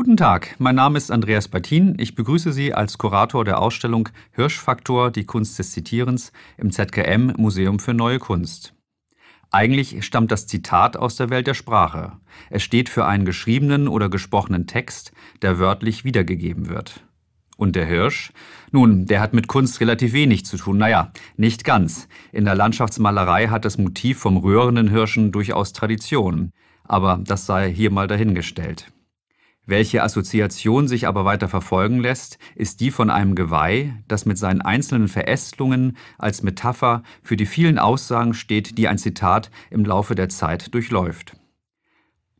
Guten Tag, mein Name ist Andreas Battin. Ich begrüße Sie als Kurator der Ausstellung Hirschfaktor, die Kunst des Zitierens im ZKM Museum für Neue Kunst. Eigentlich stammt das Zitat aus der Welt der Sprache. Es steht für einen geschriebenen oder gesprochenen Text, der wörtlich wiedergegeben wird. Und der Hirsch? Nun, der hat mit Kunst relativ wenig zu tun. Naja, nicht ganz. In der Landschaftsmalerei hat das Motiv vom rührenden Hirschen durchaus Tradition. Aber das sei hier mal dahingestellt. Welche Assoziation sich aber weiter verfolgen lässt, ist die von einem Geweih, das mit seinen einzelnen Verästelungen als Metapher für die vielen Aussagen steht, die ein Zitat im Laufe der Zeit durchläuft.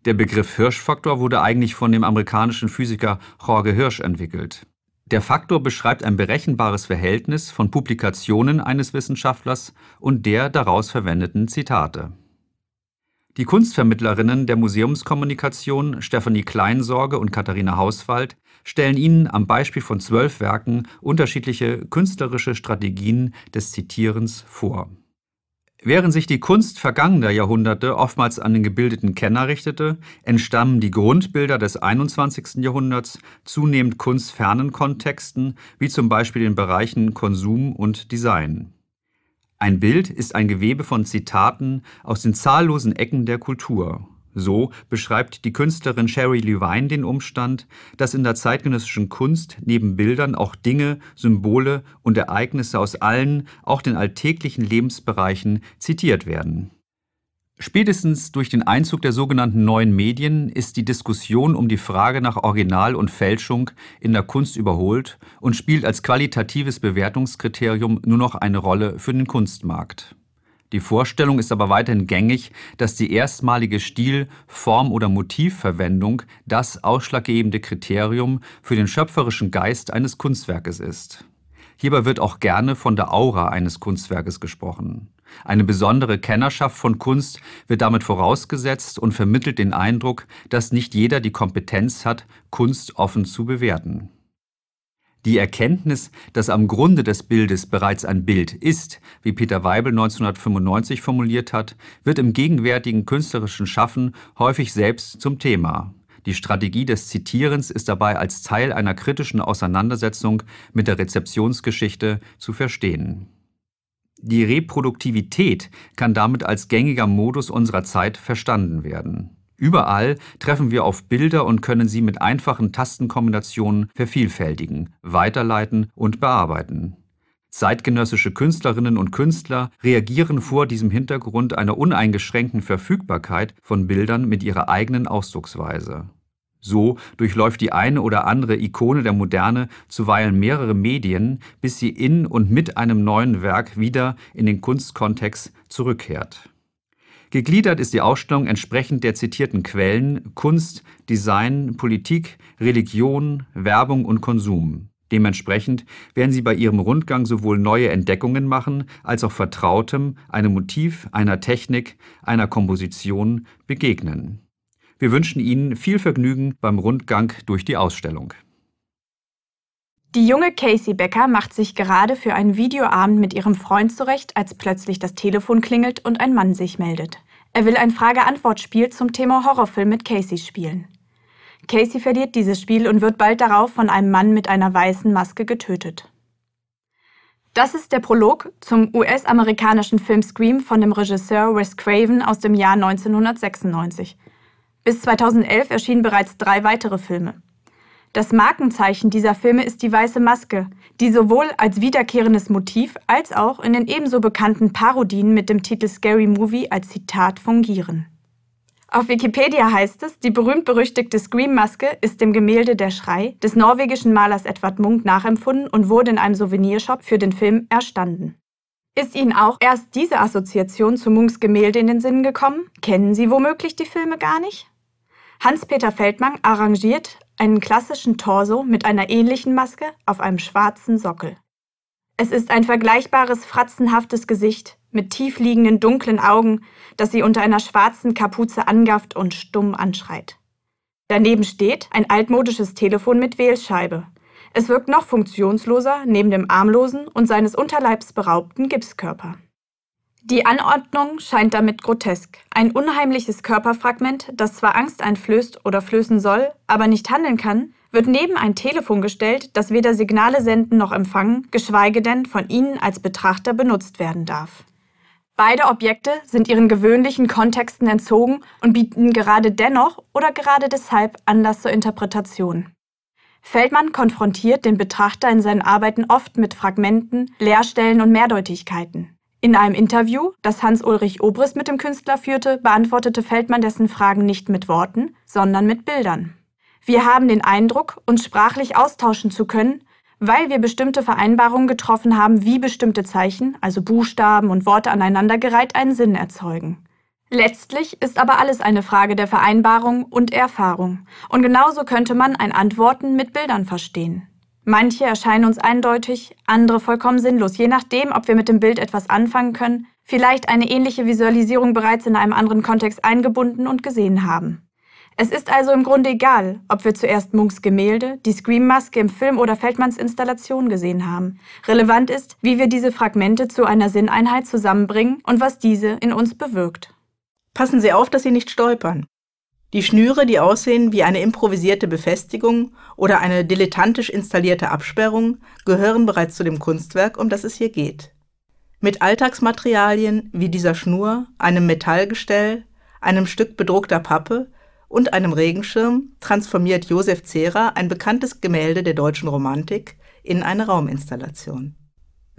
Der Begriff Hirschfaktor wurde eigentlich von dem amerikanischen Physiker Jorge Hirsch entwickelt. Der Faktor beschreibt ein berechenbares Verhältnis von Publikationen eines Wissenschaftlers und der daraus verwendeten Zitate. Die Kunstvermittlerinnen der Museumskommunikation Stefanie Kleinsorge und Katharina Hauswald stellen Ihnen am Beispiel von zwölf Werken unterschiedliche künstlerische Strategien des Zitierens vor. Während sich die Kunst vergangener Jahrhunderte oftmals an den gebildeten Kenner richtete, entstammen die Grundbilder des 21. Jahrhunderts zunehmend kunstfernen Kontexten, wie zum Beispiel den Bereichen Konsum und Design. Ein Bild ist ein Gewebe von Zitaten aus den zahllosen Ecken der Kultur. So beschreibt die Künstlerin Sherry Levine den Umstand, dass in der zeitgenössischen Kunst neben Bildern auch Dinge, Symbole und Ereignisse aus allen, auch den alltäglichen Lebensbereichen zitiert werden Spätestens durch den Einzug der sogenannten neuen Medien ist die Diskussion um die Frage nach Original und Fälschung in der Kunst überholt und spielt als qualitatives Bewertungskriterium nur noch eine Rolle für den Kunstmarkt. Die Vorstellung ist aber weiterhin gängig, dass die erstmalige Stil-, Form- oder Motivverwendung das ausschlaggebende Kriterium für den schöpferischen Geist eines Kunstwerkes ist. Hierbei wird auch gerne von der Aura eines Kunstwerkes gesprochen. Eine besondere Kennerschaft von Kunst wird damit vorausgesetzt und vermittelt den Eindruck, dass nicht jeder die Kompetenz hat, Kunst offen zu bewerten. Die Erkenntnis, dass am Grunde des Bildes bereits ein Bild ist, wie Peter Weibel 1995 formuliert hat, wird im gegenwärtigen künstlerischen Schaffen häufig selbst zum Thema. Die Strategie des Zitierens ist dabei als Teil einer kritischen Auseinandersetzung mit der Rezeptionsgeschichte zu verstehen. Die Reproduktivität kann damit als gängiger Modus unserer Zeit verstanden werden. Überall treffen wir auf Bilder und können sie mit einfachen Tastenkombinationen vervielfältigen, weiterleiten und bearbeiten. Zeitgenössische Künstlerinnen und Künstler reagieren vor diesem Hintergrund einer uneingeschränkten Verfügbarkeit von Bildern mit ihrer eigenen Ausdrucksweise. So durchläuft die eine oder andere Ikone der Moderne zuweilen mehrere Medien, bis sie in und mit einem neuen Werk wieder in den Kunstkontext zurückkehrt. Gegliedert ist die Ausstellung entsprechend der zitierten Quellen Kunst, Design, Politik, Religion, Werbung und Konsum. Dementsprechend werden Sie bei Ihrem Rundgang sowohl neue Entdeckungen machen, als auch Vertrautem, einem Motiv, einer Technik, einer Komposition begegnen. Wir wünschen Ihnen viel Vergnügen beim Rundgang durch die Ausstellung. Die junge Casey Becker macht sich gerade für einen Videoabend mit ihrem Freund zurecht, als plötzlich das Telefon klingelt und ein Mann sich meldet. Er will ein Frage-Antwort-Spiel zum Thema Horrorfilm mit Casey spielen. Casey verliert dieses Spiel und wird bald darauf von einem Mann mit einer weißen Maske getötet. Das ist der Prolog zum US-amerikanischen Film Scream von dem Regisseur Wes Craven aus dem Jahr 1996. Bis 2011 erschienen bereits drei weitere Filme. Das Markenzeichen dieser Filme ist die weiße Maske, die sowohl als wiederkehrendes Motiv als auch in den ebenso bekannten Parodien mit dem Titel Scary Movie als Zitat fungieren. Auf Wikipedia heißt es, die berühmt-berüchtigte Scream-Maske ist dem Gemälde Der Schrei des norwegischen Malers Edvard Munch nachempfunden und wurde in einem Souvenirshop für den Film erstanden. Ist Ihnen auch erst diese Assoziation zu Munchs Gemälde in den Sinn gekommen? Kennen Sie womöglich die Filme gar nicht? Hans-Peter Feldmann arrangiert einen klassischen Torso mit einer ähnlichen Maske auf einem schwarzen Sockel. Es ist ein vergleichbares fratzenhaftes Gesicht mit tief liegenden dunklen Augen, das sie unter einer schwarzen Kapuze angafft und stumm anschreit. Daneben steht ein altmodisches Telefon mit Wählscheibe. Es wirkt noch funktionsloser neben dem armlosen und seines Unterleibs beraubten Gipskörper. Die Anordnung scheint damit grotesk. Ein unheimliches Körperfragment, das zwar Angst einflößt oder flößen soll, aber nicht handeln kann, wird neben ein Telefon gestellt, das weder Signale senden noch empfangen, geschweige denn von Ihnen als Betrachter benutzt werden darf. Beide Objekte sind ihren gewöhnlichen Kontexten entzogen und bieten gerade dennoch oder gerade deshalb Anlass zur Interpretation. Feldmann konfrontiert den Betrachter in seinen Arbeiten oft mit Fragmenten, Leerstellen und Mehrdeutigkeiten. In einem Interview, das Hans-Ulrich Obrist mit dem Künstler führte, beantwortete Feldmann dessen Fragen nicht mit Worten, sondern mit Bildern. Wir haben den Eindruck, uns sprachlich austauschen zu können, weil wir bestimmte Vereinbarungen getroffen haben, wie bestimmte Zeichen, also Buchstaben und Worte aneinandergereiht, einen Sinn erzeugen. Letztlich ist aber alles eine Frage der Vereinbarung und Erfahrung. Und genauso könnte man ein Antworten mit Bildern verstehen. Manche erscheinen uns eindeutig, andere vollkommen sinnlos, je nachdem, ob wir mit dem Bild etwas anfangen können, vielleicht eine ähnliche Visualisierung bereits in einem anderen Kontext eingebunden und gesehen haben. Es ist also im Grunde egal, ob wir zuerst Munks Gemälde, die Scream-Maske im Film oder Feldmanns Installation gesehen haben. Relevant ist, wie wir diese Fragmente zu einer Sinneinheit zusammenbringen und was diese in uns bewirkt. Passen Sie auf, dass Sie nicht stolpern. Die Schnüre, die aussehen wie eine improvisierte Befestigung oder eine dilettantisch installierte Absperrung, gehören bereits zu dem Kunstwerk, um das es hier geht. Mit Alltagsmaterialien wie dieser Schnur, einem Metallgestell, einem Stück bedruckter Pappe und einem Regenschirm transformiert Josef Zehrer ein bekanntes Gemälde der deutschen Romantik in eine Rauminstallation.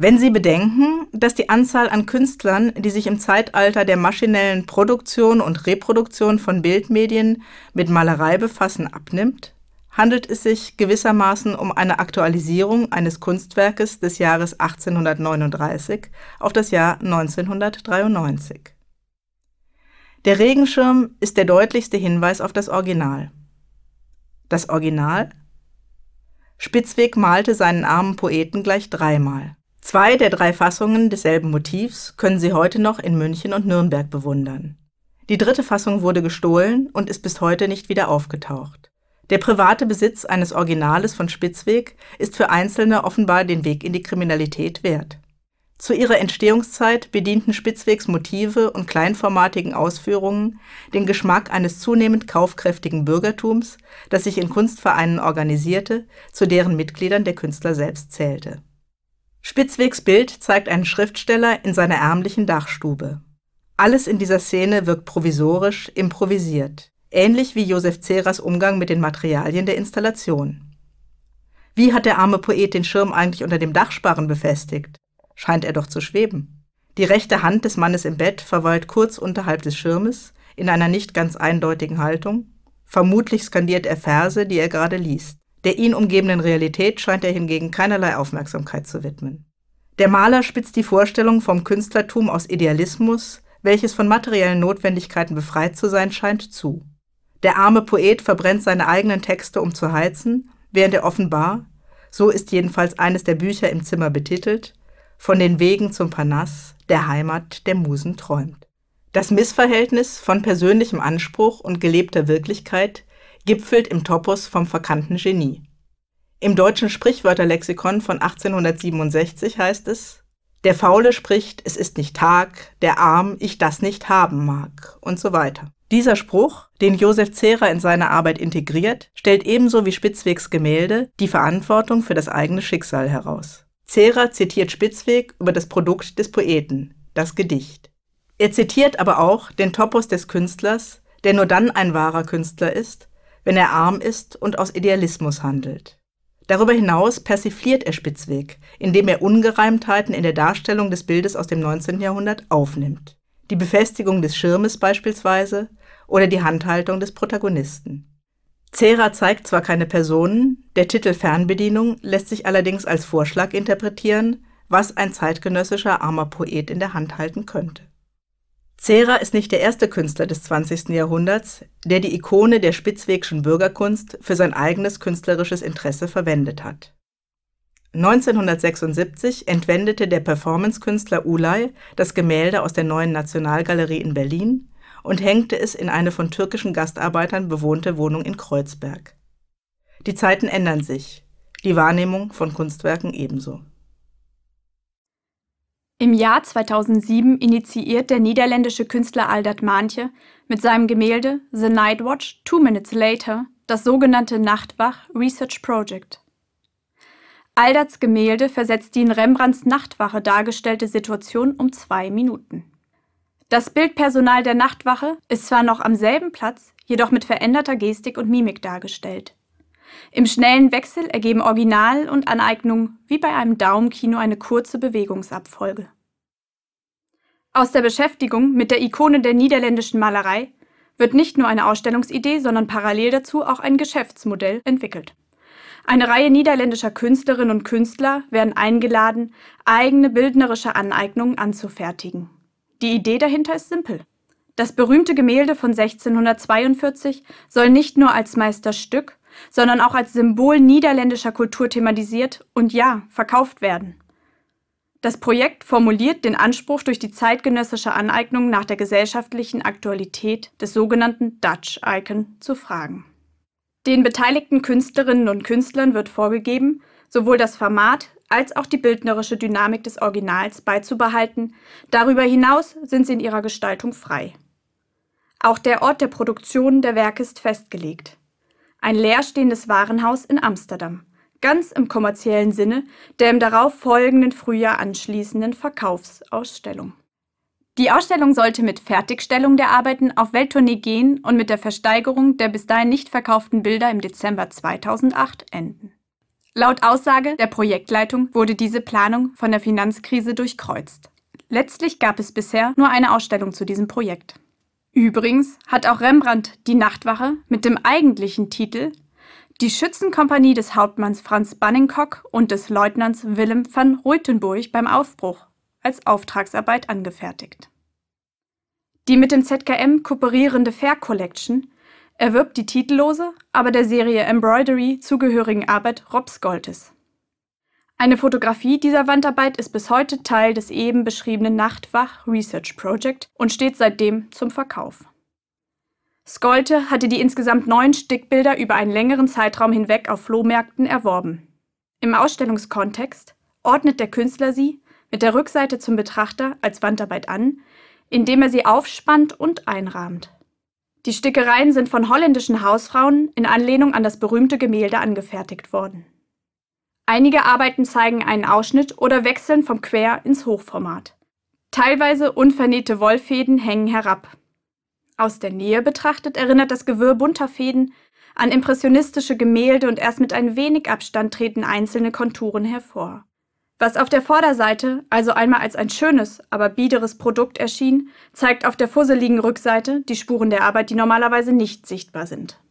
Wenn Sie bedenken, dass die Anzahl an Künstlern, die sich im Zeitalter der maschinellen Produktion und Reproduktion von Bildmedien mit Malerei befassen, abnimmt, handelt es sich gewissermaßen um eine Aktualisierung eines Kunstwerkes des Jahres 1839 auf das Jahr 1993. Der Regenschirm ist der deutlichste Hinweis auf das Original. Das Original? Spitzweg malte seinen armen Poeten gleich dreimal. Zwei der drei Fassungen desselben Motivs können Sie heute noch in München und Nürnberg bewundern. Die dritte Fassung wurde gestohlen und ist bis heute nicht wieder aufgetaucht. Der private Besitz eines Originales von Spitzweg ist für Einzelne offenbar den Weg in die Kriminalität wert. Zu ihrer Entstehungszeit bedienten Spitzwegs Motive und kleinformatigen Ausführungen den Geschmack eines zunehmend kaufkräftigen Bürgertums, das sich in Kunstvereinen organisierte, zu deren Mitgliedern der Künstler selbst zählte Spitzwegs Bild zeigt einen Schriftsteller in seiner ärmlichen Dachstube. Alles in dieser Szene wirkt provisorisch, improvisiert, ähnlich wie Josef Zerers Umgang mit den Materialien der Installation. Wie hat der arme Poet den Schirm eigentlich unter dem Dachsparren befestigt? Scheint er doch zu schweben. Die rechte Hand des Mannes im Bett verweilt kurz unterhalb des Schirmes, in einer nicht ganz eindeutigen Haltung. Vermutlich skandiert er Verse, die er gerade liest. Der ihn umgebenden Realität scheint er hingegen keinerlei Aufmerksamkeit zu widmen. Der Maler spitzt die Vorstellung vom Künstlertum aus Idealismus, welches von materiellen Notwendigkeiten befreit zu sein scheint, zu. Der arme Poet verbrennt seine eigenen Texte, um zu heizen, während er offenbar, so ist jedenfalls eines der Bücher im Zimmer betitelt, von den Wegen zum Parnass, der Heimat der Musen träumt. Das Missverhältnis von persönlichem Anspruch und gelebter Wirklichkeit gipfelt im Topos vom verkannten Genie. Im deutschen Sprichwörterlexikon von 1867 heißt es, der Faule spricht, es ist nicht Tag, der Arm, ich das nicht haben mag und so weiter. Dieser Spruch, den Josef Zehrer in seine Arbeit integriert, stellt ebenso wie Spitzwegs Gemälde die Verantwortung für das eigene Schicksal heraus. Zehrer zitiert Spitzweg über das Produkt des Poeten, das Gedicht. Er zitiert aber auch den Topos des Künstlers, der nur dann ein wahrer Künstler ist, wenn er arm ist und aus Idealismus handelt. Darüber hinaus persifliert er Spitzweg, indem er Ungereimtheiten in der Darstellung des Bildes aus dem 19. Jahrhundert aufnimmt. Die Befestigung des Schirmes beispielsweise oder die Handhaltung des Protagonisten. Zera zeigt zwar keine Personen, der Titel Fernbedienung lässt sich allerdings als Vorschlag interpretieren, was ein zeitgenössischer armer Poet in der Hand halten könnte. Zehrer ist nicht der erste Künstler des 20. Jahrhunderts, der die Ikone der spitzwegschen Bürgerkunst für sein eigenes künstlerisches Interesse verwendet hat. 1976 entwendete der Performancekünstler Ulay das Gemälde aus der Neuen Nationalgalerie in Berlin und hängte es in eine von türkischen Gastarbeitern bewohnte Wohnung in Kreuzberg. Die Zeiten ändern sich, die Wahrnehmung von Kunstwerken ebenso Im Jahr 2007 initiiert der niederländische Künstler Aldert Maantje mit seinem Gemälde The Night Watch Two Minutes Later das sogenannte Nachtwach Research Project. Alderts Gemälde versetzt die in Rembrandts Nachtwache dargestellte Situation um zwei Minuten. Das Bildpersonal der Nachtwache ist zwar noch am selben Platz, jedoch mit veränderter Gestik und Mimik dargestellt. Im schnellen Wechsel ergeben Original und Aneignung wie bei einem Daumenkino eine kurze Bewegungsabfolge. Aus der Beschäftigung mit der Ikone der niederländischen Malerei wird nicht nur eine Ausstellungsidee, sondern parallel dazu auch ein Geschäftsmodell entwickelt. Eine Reihe niederländischer Künstlerinnen und Künstler werden eingeladen, eigene bildnerische Aneignungen anzufertigen. Die Idee dahinter ist simpel. Das berühmte Gemälde von 1642 soll nicht nur als Meisterstück, sondern auch als Symbol niederländischer Kultur thematisiert und ja, verkauft werden. Das Projekt formuliert den Anspruch, durch die zeitgenössische Aneignung nach der gesellschaftlichen Aktualität des sogenannten Dutch Icon zu fragen. Den beteiligten Künstlerinnen und Künstlern wird vorgegeben, sowohl das Format als auch die bildnerische Dynamik des Originals beizubehalten, darüber hinaus sind sie in ihrer Gestaltung frei. Auch der Ort der Produktion der Werke ist festgelegt. Ein leerstehendes Warenhaus in Amsterdam, ganz im kommerziellen Sinne der im darauf folgenden Frühjahr anschließenden Verkaufsausstellung. Die Ausstellung sollte mit Fertigstellung der Arbeiten auf Welttournee gehen und mit der Versteigerung der bis dahin nicht verkauften Bilder im Dezember 2008 enden. Laut Aussage der Projektleitung wurde diese Planung von der Finanzkrise durchkreuzt. Letztlich gab es bisher nur eine Ausstellung zu diesem Projekt. Übrigens hat auch Rembrandt die Nachtwache mit dem eigentlichen Titel Die Schützenkompanie des Hauptmanns Franz Banningkock und des Leutnants Willem van Ruytenburg beim Aufbruch als Auftragsarbeit angefertigt. Die mit dem ZKM kooperierende Fair Collection erwirbt die titellose, aber der Serie Embroidery zugehörigen Arbeit Robs Goltes. Eine Fotografie dieser Wandarbeit ist bis heute Teil des eben beschriebenen Nachtwach Research Project und steht seitdem zum Verkauf. Skolte hatte die insgesamt neun Stickbilder über einen längeren Zeitraum hinweg auf Flohmärkten erworben. Im Ausstellungskontext ordnet der Künstler sie mit der Rückseite zum Betrachter als Wandarbeit an, indem er sie aufspannt und einrahmt. Die Stickereien sind von holländischen Hausfrauen in Anlehnung an das berühmte Gemälde angefertigt worden. Einige Arbeiten zeigen einen Ausschnitt oder wechseln vom Quer- ins Hochformat. Teilweise unvernähte Wollfäden hängen herab. Aus der Nähe betrachtet erinnert das Gewirr bunter Fäden an impressionistische Gemälde und erst mit ein wenig Abstand treten einzelne Konturen hervor. Was auf der Vorderseite also einmal als ein schönes, aber biederes Produkt erschien, zeigt auf der fusseligen Rückseite die Spuren der Arbeit, die normalerweise nicht sichtbar sind.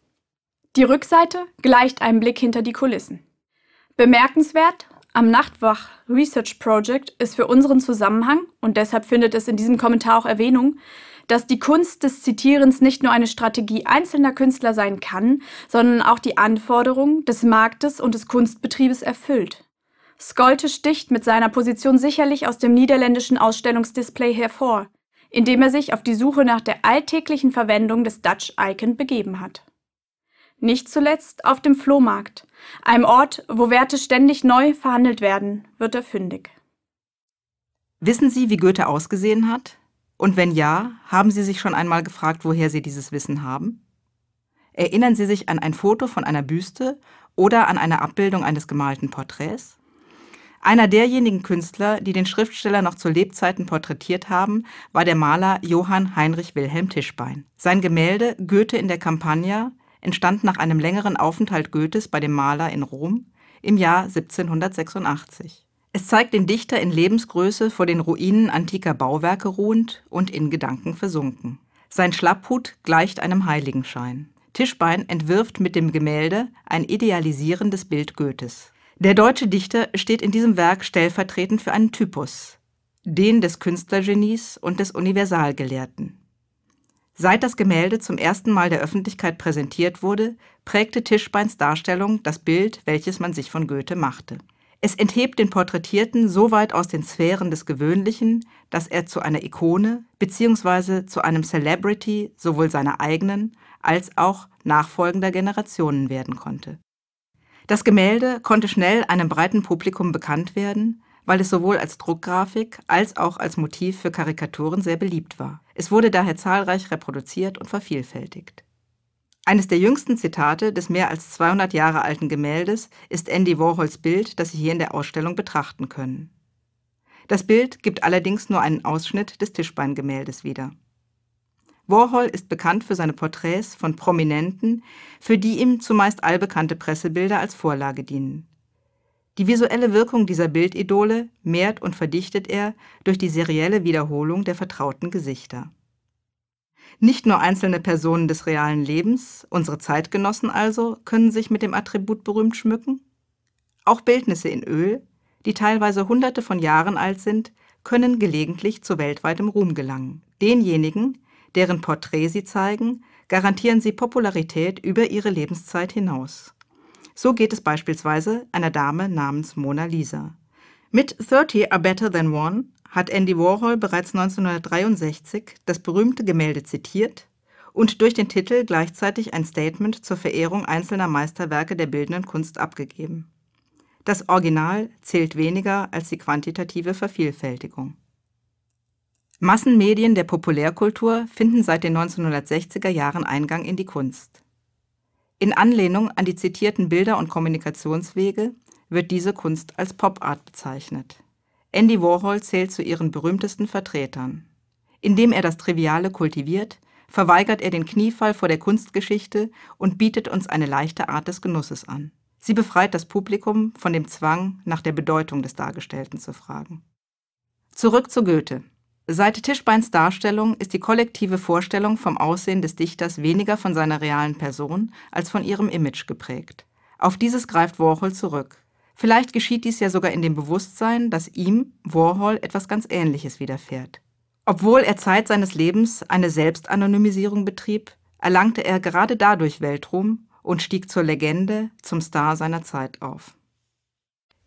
Die Rückseite gleicht einem Blick hinter die Kulissen. Bemerkenswert am Nachtwach Research Project ist für unseren Zusammenhang, und deshalb findet es in diesem Kommentar auch Erwähnung, dass die Kunst des Zitierens nicht nur eine Strategie einzelner Künstler sein kann, sondern auch die Anforderungen des Marktes und des Kunstbetriebes erfüllt. Skolte sticht mit seiner Position sicherlich aus dem niederländischen Ausstellungsdisplay hervor, indem er sich auf die Suche nach der alltäglichen Verwendung des Dutch Icon begeben hat. Nicht zuletzt auf dem Flohmarkt, einem Ort, wo Werte ständig neu verhandelt werden, wird er fündig. Wissen Sie, wie Goethe ausgesehen hat? Und wenn ja, haben Sie sich schon einmal gefragt, woher Sie dieses Wissen haben? Erinnern Sie sich an ein Foto von einer Büste oder an eine Abbildung eines gemalten Porträts? Einer derjenigen Künstler, die den Schriftsteller noch zu Lebzeiten porträtiert haben, war der Maler Johann Heinrich Wilhelm Tischbein. Sein Gemälde Goethe in der Campagna entstand nach einem längeren Aufenthalt Goethes bei dem Maler in Rom im Jahr 1786. Es zeigt den Dichter in Lebensgröße vor den Ruinen antiker Bauwerke ruhend und in Gedanken versunken. Sein Schlapphut gleicht einem Heiligenschein. Tischbein entwirft mit dem Gemälde ein idealisierendes Bild Goethes. Der deutsche Dichter steht in diesem Werk stellvertretend für einen Typus, den des Künstlergenies und des Universalgelehrten. Seit das Gemälde zum ersten Mal der Öffentlichkeit präsentiert wurde, prägte Tischbeins Darstellung das Bild, welches man sich von Goethe machte. Es enthebt den Porträtierten so weit aus den Sphären des Gewöhnlichen, dass er zu einer Ikone bzw. zu einem Celebrity sowohl seiner eigenen als auch nachfolgender Generationen werden konnte. Das Gemälde konnte schnell einem breiten Publikum bekannt werden, weil es sowohl als Druckgrafik als auch als Motiv für Karikaturen sehr beliebt war. Es wurde daher zahlreich reproduziert und vervielfältigt. Eines der jüngsten Zitate des mehr als 200 Jahre alten Gemäldes ist Andy Warhols Bild, das Sie hier in der Ausstellung betrachten können. Das Bild gibt allerdings nur einen Ausschnitt des Tischbeingemäldes wieder. Warhol ist bekannt für seine Porträts von Prominenten, für die ihm zumeist allbekannte Pressebilder als Vorlage dienen. Die visuelle Wirkung dieser Bildidole mehrt und verdichtet er durch die serielle Wiederholung der vertrauten Gesichter. Nicht nur einzelne Personen des realen Lebens, unsere Zeitgenossen also, können sich mit dem Attribut berühmt schmücken. Auch Bildnisse in Öl, die teilweise hunderte von Jahren alt sind, können gelegentlich zu weltweitem Ruhm gelangen. Denjenigen, deren Porträt sie zeigen, garantieren sie Popularität über ihre Lebenszeit hinaus. So geht es beispielsweise einer Dame namens Mona Lisa. Mit 30 are better than one hat Andy Warhol bereits 1963 das berühmte Gemälde zitiert und durch den Titel gleichzeitig ein Statement zur Verehrung einzelner Meisterwerke der bildenden Kunst abgegeben. Das Original zählt weniger als die quantitative Vervielfältigung. Massenmedien der Populärkultur finden seit den 1960er Jahren Eingang in die Kunst. In Anlehnung an die zitierten Bilder und Kommunikationswege wird diese Kunst als Pop Art bezeichnet. Andy Warhol zählt zu ihren berühmtesten Vertretern. Indem er das Triviale kultiviert, verweigert er den Kniefall vor der Kunstgeschichte und bietet uns eine leichte Art des Genusses an. Sie befreit das Publikum von dem Zwang, nach der Bedeutung des Dargestellten zu fragen. Zurück zu Goethe. Seit Tischbeins Darstellung ist die kollektive Vorstellung vom Aussehen des Dichters weniger von seiner realen Person als von ihrem Image geprägt. Auf dieses greift Warhol zurück. Vielleicht geschieht dies ja sogar in dem Bewusstsein, dass ihm, Warhol, etwas ganz Ähnliches widerfährt. Obwohl er Zeit seines Lebens eine Selbstanonymisierung betrieb, erlangte er gerade dadurch Weltruhm und stieg zur Legende, zum Star seiner Zeit auf.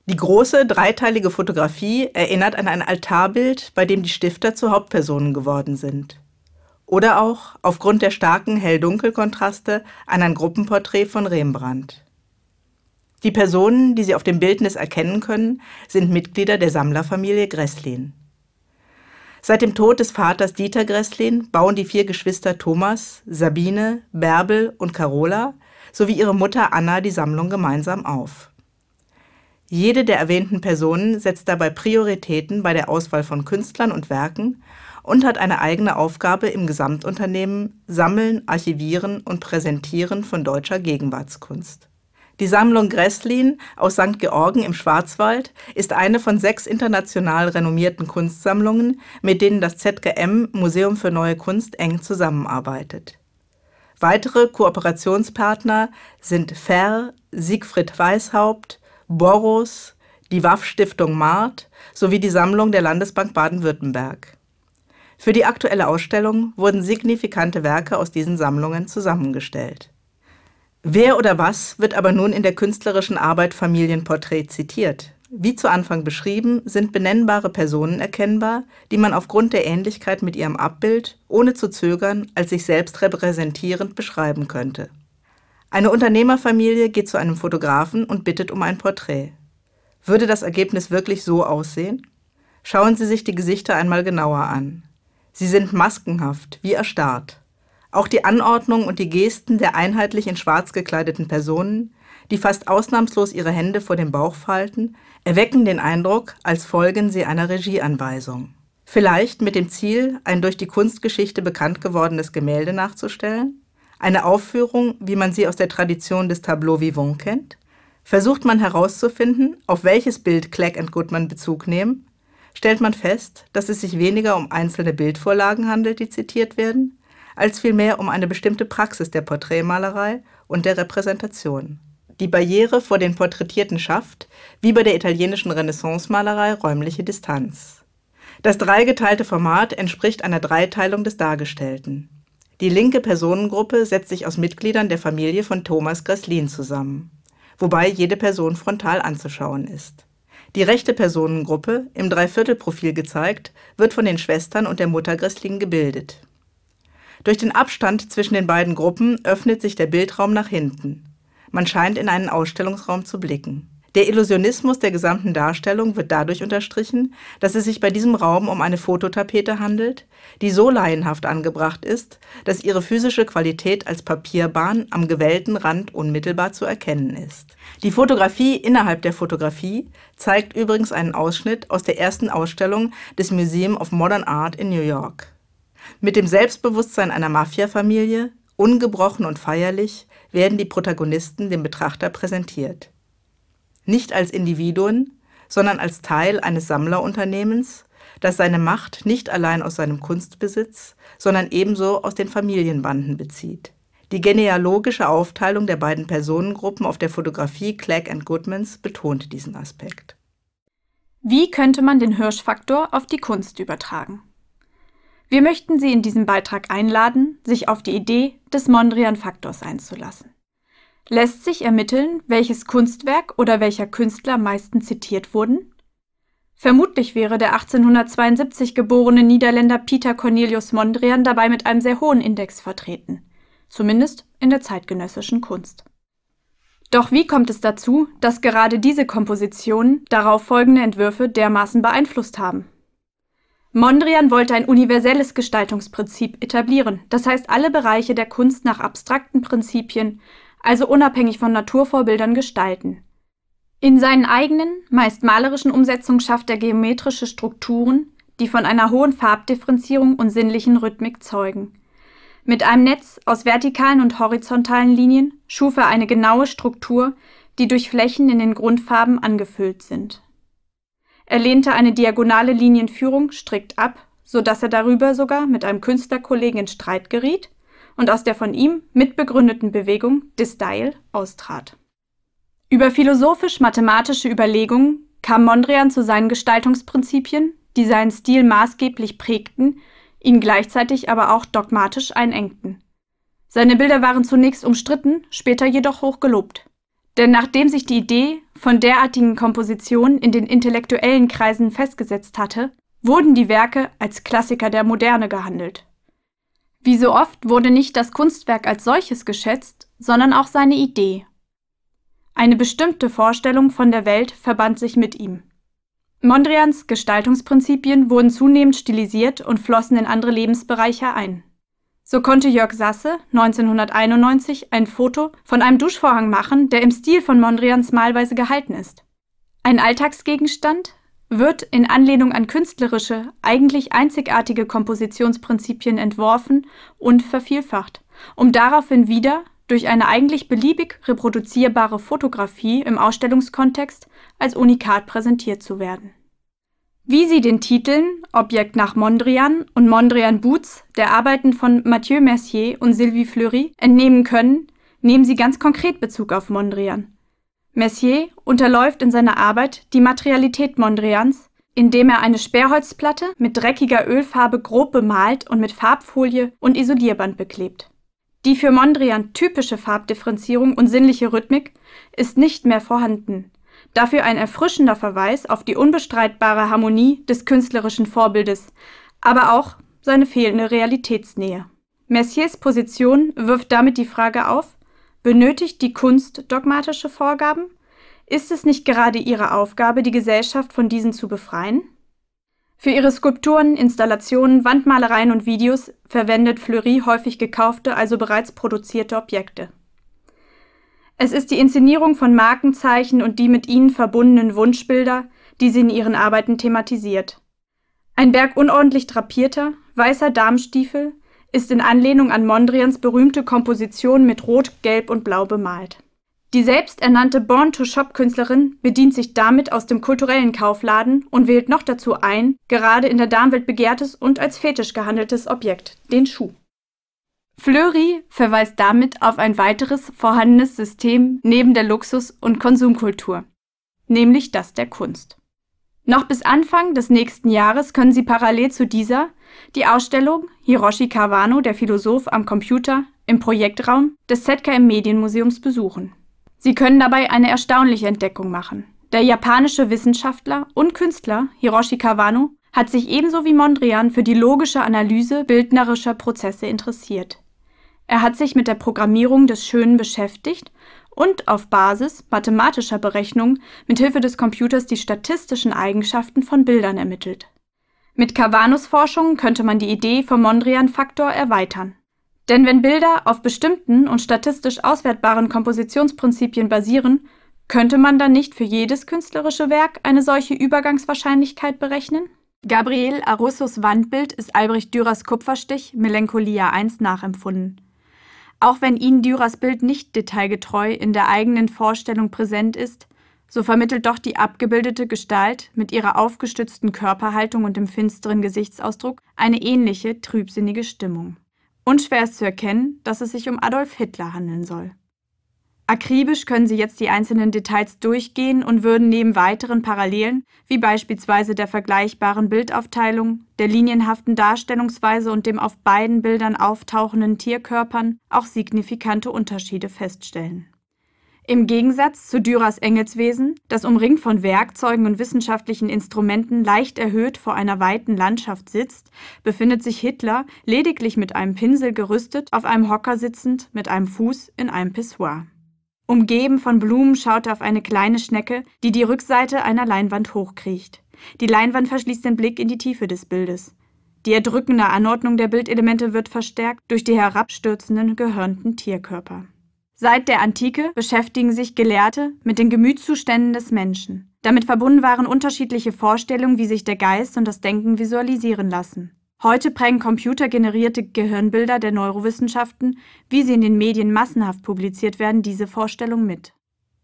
Die große dreiteilige Fotografie erinnert an ein Altarbild, bei dem die Stifter zu Hauptpersonen geworden sind. Oder auch, aufgrund der starken Hell-Dunkel-Kontraste, an ein Gruppenporträt von Rembrandt. Die Personen, die Sie auf dem Bildnis erkennen können, sind Mitglieder der Sammlerfamilie Gresslin. Seit dem Tod des Vaters Dieter Gresslin bauen die vier Geschwister Thomas, Sabine, Bärbel und Carola sowie ihre Mutter Anna die Sammlung gemeinsam auf. Jede der erwähnten Personen setzt dabei Prioritäten bei der Auswahl von Künstlern und Werken und hat eine eigene Aufgabe im Gesamtunternehmen Sammeln, Archivieren und Präsentieren von deutscher Gegenwartskunst. Die Sammlung Gresslin aus St. Georgen im Schwarzwald ist eine von sechs international renommierten Kunstsammlungen, mit denen das ZGM Museum für Neue Kunst eng zusammenarbeitet. Weitere Kooperationspartner sind Ferr, Siegfried Weishaupt, Boros, die WAF-Stiftung Mart sowie die Sammlung der Landesbank Baden-Württemberg. Für die aktuelle Ausstellung wurden signifikante Werke aus diesen Sammlungen zusammengestellt. Wer oder was wird aber nun in der künstlerischen Arbeit Familienporträt zitiert? Wie zu Anfang beschrieben, sind benennbare Personen erkennbar, die man aufgrund der Ähnlichkeit mit ihrem Abbild, ohne zu zögern, als sich selbst repräsentierend beschreiben könnte. Eine Unternehmerfamilie geht zu einem Fotografen und bittet um ein Porträt. Würde das Ergebnis wirklich so aussehen? Schauen Sie sich die Gesichter einmal genauer an. Sie sind maskenhaft, wie erstarrt. Auch die Anordnung und die Gesten der einheitlich in schwarz gekleideten Personen, die fast ausnahmslos ihre Hände vor dem Bauch falten, erwecken den Eindruck, als folgen sie einer Regieanweisung. Vielleicht mit dem Ziel, ein durch die Kunstgeschichte bekannt gewordenes Gemälde nachzustellen? Eine Aufführung, wie man sie aus der Tradition des Tableau Vivant kennt? Versucht man herauszufinden, auf welches Bild Clegg und Goodman Bezug nehmen? Stellt man fest, dass es sich weniger um einzelne Bildvorlagen handelt, die zitiert werden, als vielmehr um eine bestimmte Praxis der Porträtmalerei und der Repräsentation. Die Barriere vor den Porträtierten schafft, wie bei der italienischen Renaissance-Malerei, räumliche Distanz. Das dreigeteilte Format entspricht einer Dreiteilung des Dargestellten. Die linke Personengruppe setzt sich aus Mitgliedern der Familie von Thomas Gresslin zusammen, wobei jede Person frontal anzuschauen ist. Die rechte Personengruppe, im Dreiviertelprofil gezeigt, wird von den Schwestern und der Mutter Gresslin gebildet. Durch den Abstand zwischen den beiden Gruppen öffnet sich der Bildraum nach hinten. Man scheint in einen Ausstellungsraum zu blicken. Der Illusionismus der gesamten Darstellung wird dadurch unterstrichen, dass es sich bei diesem Raum um eine Fototapete handelt, die so laienhaft angebracht ist, dass ihre physische Qualität als Papierbahn am gewellten Rand unmittelbar zu erkennen ist. Die Fotografie innerhalb der Fotografie zeigt übrigens einen Ausschnitt aus der ersten Ausstellung des Museum of Modern Art in New York. Mit dem Selbstbewusstsein einer Mafiafamilie, ungebrochen und feierlich, werden die Protagonisten dem Betrachter präsentiert nicht als Individuen, sondern als Teil eines Sammlerunternehmens, das seine Macht nicht allein aus seinem Kunstbesitz, sondern ebenso aus den Familienbanden bezieht. Die genealogische Aufteilung der beiden Personengruppen auf der Fotografie Clegg and Goodmans betont diesen Aspekt. Wie könnte man den Hirschfaktor auf die Kunst übertragen? Wir möchten Sie in diesem Beitrag einladen, sich auf die Idee des Mondrian-Faktors einzulassen. Lässt sich ermitteln, welches Kunstwerk oder welcher Künstler meisten zitiert wurden? Vermutlich wäre der 1872 geborene Niederländer Pieter Cornelius Mondrian dabei mit einem sehr hohen Index vertreten, zumindest in der zeitgenössischen Kunst. Doch wie kommt es dazu, dass gerade diese Kompositionen darauf folgende Entwürfe dermaßen beeinflusst haben? Mondrian wollte ein universelles Gestaltungsprinzip etablieren, das heißt alle Bereiche der Kunst nach abstrakten Prinzipien also unabhängig von Naturvorbildern gestalten. In seinen eigenen, meist malerischen Umsetzungen schafft er geometrische Strukturen, die von einer hohen Farbdifferenzierung und sinnlichen Rhythmik zeugen. Mit einem Netz aus vertikalen und horizontalen Linien schuf er eine genaue Struktur, die durch Flächen in den Grundfarben angefüllt sind. Er lehnte eine diagonale Linienführung strikt ab, so dass er darüber sogar mit einem Künstlerkollegen in Streit geriet und aus der von ihm mitbegründeten Bewegung Style austrat. Über philosophisch-mathematische Überlegungen kam Mondrian zu seinen Gestaltungsprinzipien, die seinen Stil maßgeblich prägten, ihn gleichzeitig aber auch dogmatisch einengten. Seine Bilder waren zunächst umstritten, später jedoch hoch gelobt. Denn nachdem sich die Idee von derartigen Kompositionen in den intellektuellen Kreisen festgesetzt hatte, wurden die Werke als Klassiker der Moderne gehandelt. Wie so oft wurde nicht das Kunstwerk als solches geschätzt, sondern auch seine Idee. Eine bestimmte Vorstellung von der Welt verband sich mit ihm. Mondrians Gestaltungsprinzipien wurden zunehmend stilisiert und flossen in andere Lebensbereiche ein. So konnte Jörg Sasse 1991 ein Foto von einem Duschvorhang machen, der im Stil von Mondrians malweise gehalten ist. Ein Alltagsgegenstand, wird in Anlehnung an künstlerische, eigentlich einzigartige Kompositionsprinzipien entworfen und vervielfacht, um daraufhin wieder durch eine eigentlich beliebig reproduzierbare Fotografie im Ausstellungskontext als Unikat präsentiert zu werden. Wie Sie den Titeln Objekt nach Mondrian und Mondrian Boots der Arbeiten von Mathieu Mercier und Sylvie Fleury entnehmen können, nehmen Sie ganz konkret Bezug auf Mondrian. Messier unterläuft in seiner Arbeit die Materialität Mondrians, indem er eine Sperrholzplatte mit dreckiger Ölfarbe grob bemalt und mit Farbfolie und Isolierband beklebt. Die für Mondrian typische Farbdifferenzierung und sinnliche Rhythmik ist nicht mehr vorhanden, dafür ein erfrischender Verweis auf die unbestreitbare Harmonie des künstlerischen Vorbildes, aber auch seine fehlende Realitätsnähe. Messiers Position wirft damit die Frage auf, Benötigt die Kunst dogmatische Vorgaben? Ist es nicht gerade ihre Aufgabe, die Gesellschaft von diesen zu befreien? Für ihre Skulpturen, Installationen, Wandmalereien und Videos verwendet Fleury häufig gekaufte, also bereits produzierte Objekte. Es ist die Inszenierung von Markenzeichen und die mit ihnen verbundenen Wunschbilder, die sie in ihren Arbeiten thematisiert. Ein Berg unordentlich drapierter, weißer Darmstiefel, ist in Anlehnung an Mondrians berühmte Komposition mit Rot, Gelb und Blau bemalt. Die selbsternannte Born-to-Shop-Künstlerin bedient sich damit aus dem kulturellen Kaufladen und wählt noch dazu ein, gerade in der Darmwelt begehrtes und als Fetisch gehandeltes Objekt, den Schuh. Fleury verweist damit auf ein weiteres vorhandenes System neben der Luxus- und Konsumkultur, nämlich das der Kunst. Noch bis Anfang des nächsten Jahres können Sie parallel zu dieser die Ausstellung Hiroshi Kawano, der Philosoph am Computer, im Projektraum des ZKM Medienmuseums besuchen. Sie können dabei eine erstaunliche Entdeckung machen. Der japanische Wissenschaftler und Künstler Hiroshi Kawano hat sich ebenso wie Mondrian für die logische Analyse bildnerischer Prozesse interessiert. Er hat sich mit der Programmierung des Schönen beschäftigt und auf Basis mathematischer Berechnungen mit Hilfe des Computers die statistischen Eigenschaften von Bildern ermittelt. Mit Cavanus Forschung könnte man die Idee vom Mondrian-Faktor erweitern. Denn wenn Bilder auf bestimmten und statistisch auswertbaren Kompositionsprinzipien basieren, könnte man dann nicht für jedes künstlerische Werk eine solche Übergangswahrscheinlichkeit berechnen? Gabriel Arussos Wandbild ist Albrecht Dürers Kupferstich Melancholia I nachempfunden. Auch wenn Ihnen Dürers Bild nicht detailgetreu in der eigenen Vorstellung präsent ist, so vermittelt doch die abgebildete Gestalt mit ihrer aufgestützten Körperhaltung und dem finsteren Gesichtsausdruck eine ähnliche trübsinnige Stimmung. Unschwer ist zu erkennen, dass es sich um Adolf Hitler handeln soll. Akribisch können Sie jetzt die einzelnen Details durchgehen und würden neben weiteren Parallelen, wie beispielsweise der vergleichbaren Bildaufteilung, der linienhaften Darstellungsweise und dem auf beiden Bildern auftauchenden Tierkörpern, auch signifikante Unterschiede feststellen. Im Gegensatz zu Dürers Engelswesen, das umringt von Werkzeugen und wissenschaftlichen Instrumenten leicht erhöht vor einer weiten Landschaft sitzt, befindet sich Hitler lediglich mit einem Pinsel gerüstet, auf einem Hocker sitzend, mit einem Fuß in einem Pissoir. Umgeben von Blumen schaut er auf eine kleine Schnecke, die die Rückseite einer Leinwand hochkriecht. Die Leinwand verschließt den Blick in die Tiefe des Bildes. Die erdrückende Anordnung der Bildelemente wird verstärkt durch die herabstürzenden, gehörnten Tierkörper. Seit der Antike beschäftigen sich Gelehrte mit den Gemütszuständen des Menschen. Damit verbunden waren unterschiedliche Vorstellungen, wie sich der Geist und das Denken visualisieren lassen. Heute prägen computergenerierte Gehirnbilder der Neurowissenschaften, wie sie in den Medien massenhaft publiziert werden, diese Vorstellung mit.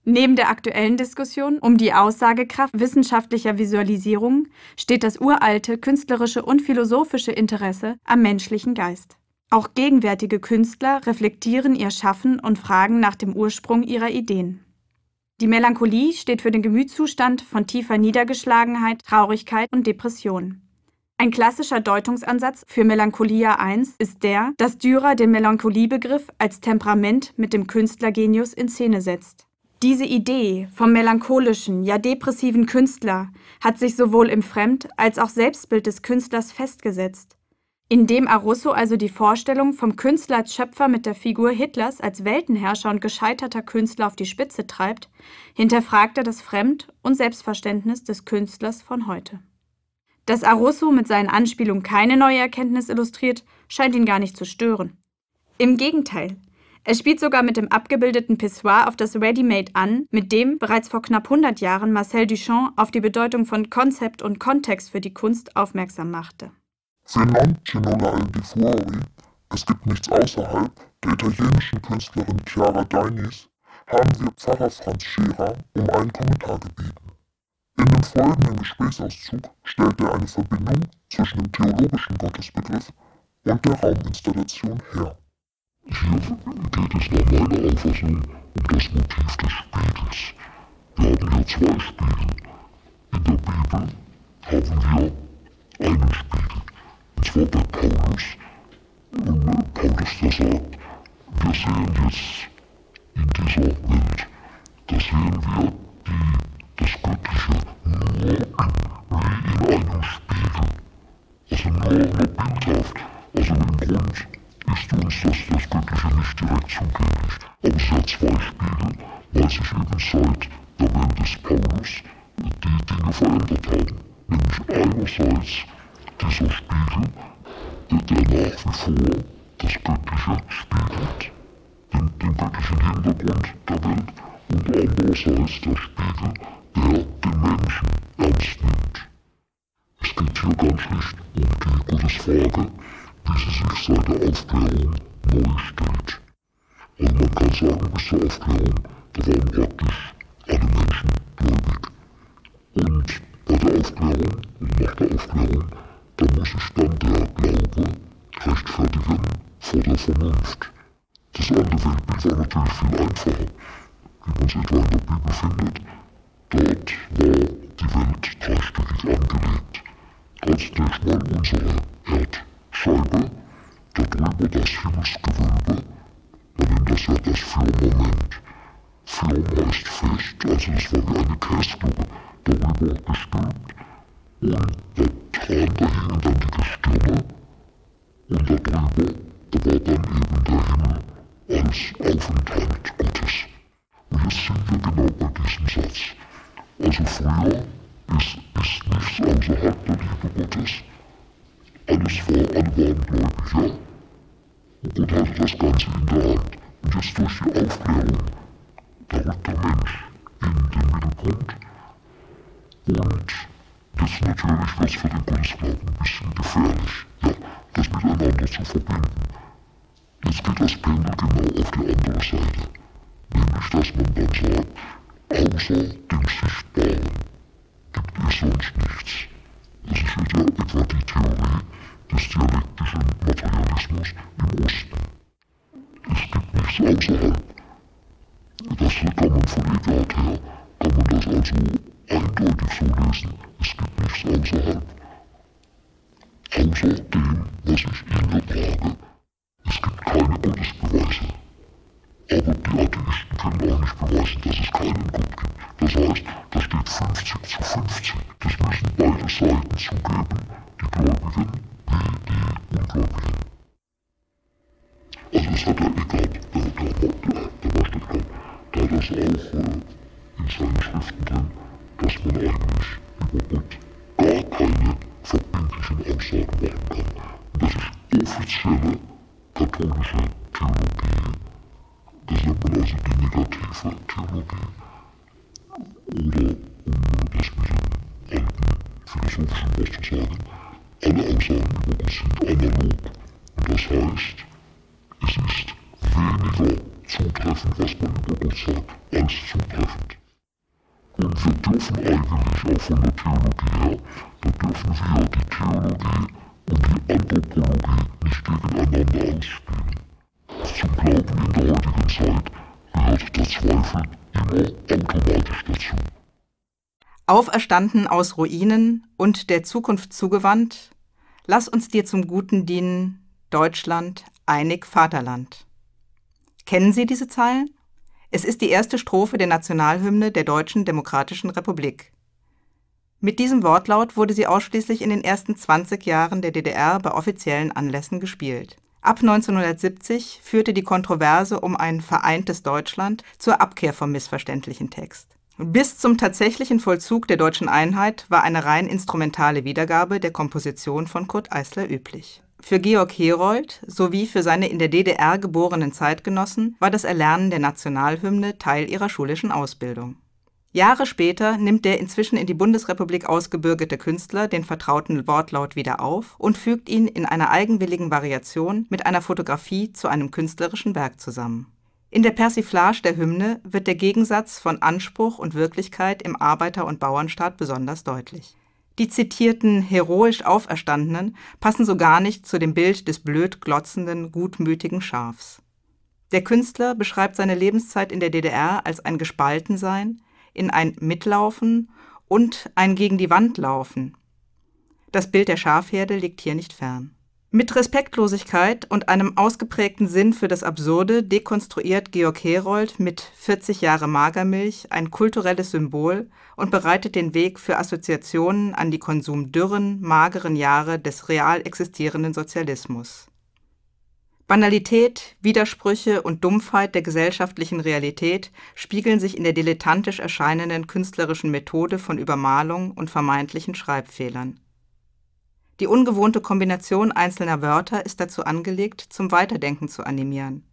Neben der aktuellen Diskussion um die Aussagekraft wissenschaftlicher Visualisierungen steht das uralte künstlerische und philosophische Interesse am menschlichen Geist. Auch gegenwärtige Künstler reflektieren ihr Schaffen und fragen nach dem Ursprung ihrer Ideen. Die Melancholie steht für den Gemütszustand von tiefer Niedergeschlagenheit, Traurigkeit und Depression. Ein klassischer Deutungsansatz für Melancholia I ist der, dass Dürer den Melancholie-Begriff als Temperament mit dem Künstlergenius in Szene setzt. Diese Idee vom melancholischen, ja depressiven Künstler hat sich sowohl im Fremd- als auch Selbstbild des Künstlers festgesetzt. Indem Arusso also die Vorstellung vom Künstler als Schöpfer mit der Figur Hitlers als Weltenherrscher und gescheiterter Künstler auf die Spitze treibt, hinterfragt er das Fremd- und Selbstverständnis des Künstlers von heute. Dass Arusso mit seinen Anspielungen keine neue Erkenntnis illustriert, scheint ihn gar nicht zu stören. Im Gegenteil, er spielt sogar mit dem abgebildeten Pissoir auf das Ready-Made an, mit dem bereits vor knapp 100 Jahren Marcel Duchamp auf die Bedeutung von Konzept und Kontext für die Kunst aufmerksam machte. Es gibt nichts außerhalb, der italienischen Künstlerin Chiara Deinis, haben wir Pfarrer Franz Scherer um einen Kommentar gebeten. In dem folgenden Gesprächsauszug stellt er eine Verbindung zwischen dem theologischen Gottesbegriff und der Rauminstallation her. Hier geht es nach meiner Auffassung um das Motiv des Spiegels. Wir haben hier zwei Spiegel. In der Bibel haben wir einen Spiegel, und zwar bei Paulus. Und Paulus, der sagt, wir sehen jetzt in dieser Welt, da sehen wir die das Göttliche nur wie in einem Spiegel. Also nur, bildhaft. Also im Grund ist uns das, das Göttliche nicht direkt zugänglich. Aber es hat zwei Spiegel, weil sich eben seit der Welt des Paulus die Dinge verändert haben. Nämlich einerseits dieser Spiegel, der, der nach wie vor das Göttliche spiegelt, den, den göttlichen Hintergrund der Welt, und andererseits der Spiegel, der den Menschen ernst nimmt. Es geht hier ganz schlicht um die Gottesfrage, wie sie sich seit der Aufklärung neu stellt. Und man kann sagen, bis zur Aufklärung, da waren praktisch alle Menschen gläubig. Und bei der Aufklärung und nach der Aufklärung, da muss sich dann der Glaube rechtfertigen vor der Vernunft. Das andere Weltbild war natürlich viel einfacher, wie man es etwa in der Bibel findet. Dort war die Welt dreistöckig angelegt. Als Denkmal unsere Erdscheibe, darüber das Himmelsgewölbe, man nennt das ja das Firmament. Firma ist fest, also es war wie eine Käseglocke, darüber gestülpt und da dran, da hingen dann die Gestirne und darüber, da war dann eben der Himmel als Aufenthalt Gottes. Und jetzt sind wir genau bei diesem Satz. Also sagen, alle Aussagen über sind analog. Das heißt, es ist weniger zutreffend, was man über Gott sagt, als zutreffend. Und wir dürfen eigentlich auch von der Theologie her, da dürfen wir die Theologie und die Anthropologie nicht gegeneinander ausspielen. Zum Glauben in der heutigen Zeit gehört der Zweifel immer automatisch dazu. Auferstanden aus Ruinen und der Zukunft zugewandt, lass uns dir zum Guten dienen, Deutschland, einig Vaterland. Kennen Sie diese Zeilen? Es ist die erste Strophe der Nationalhymne der Deutschen Demokratischen Republik. Mit diesem Wortlaut wurde sie ausschließlich in den ersten 20 Jahren der DDR bei offiziellen Anlässen gespielt. Ab 1970 führte die Kontroverse um ein vereintes Deutschland zur Abkehr vom missverständlichen Text. Bis zum tatsächlichen Vollzug der deutschen Einheit war eine rein instrumentale Wiedergabe der Komposition von Kurt Eisler üblich. Für Georg Herold sowie für seine in der DDR geborenen Zeitgenossen war das Erlernen der Nationalhymne Teil ihrer schulischen Ausbildung. Jahre später nimmt der inzwischen in die Bundesrepublik ausgebürgerte Künstler den vertrauten Wortlaut wieder auf und fügt ihn in einer eigenwilligen Variation mit einer Fotografie zu einem künstlerischen Werk zusammen. In der Persiflage der Hymne wird der Gegensatz von Anspruch und Wirklichkeit im Arbeiter- und Bauernstaat besonders deutlich. Die zitierten heroisch Auferstandenen passen so gar nicht zu dem Bild des blöd glotzenden, gutmütigen Schafs. Der Künstler beschreibt seine Lebenszeit in der DDR als ein Gespaltensein, in ein Mitlaufen und ein gegen die Wand laufen. Das Bild der Schafherde liegt hier nicht fern. Mit Respektlosigkeit und einem ausgeprägten Sinn für das Absurde dekonstruiert Georg Herold mit 40 Jahre Magermilch ein kulturelles Symbol und bereitet den Weg für Assoziationen an die konsumdürren, mageren Jahre des real existierenden Sozialismus. Banalität, Widersprüche und Dumpfheit der gesellschaftlichen Realität spiegeln sich in der dilettantisch erscheinenden künstlerischen Methode von Übermalung und vermeintlichen Schreibfehlern. Die ungewohnte Kombination einzelner Wörter ist dazu angelegt, zum Weiterdenken zu animieren.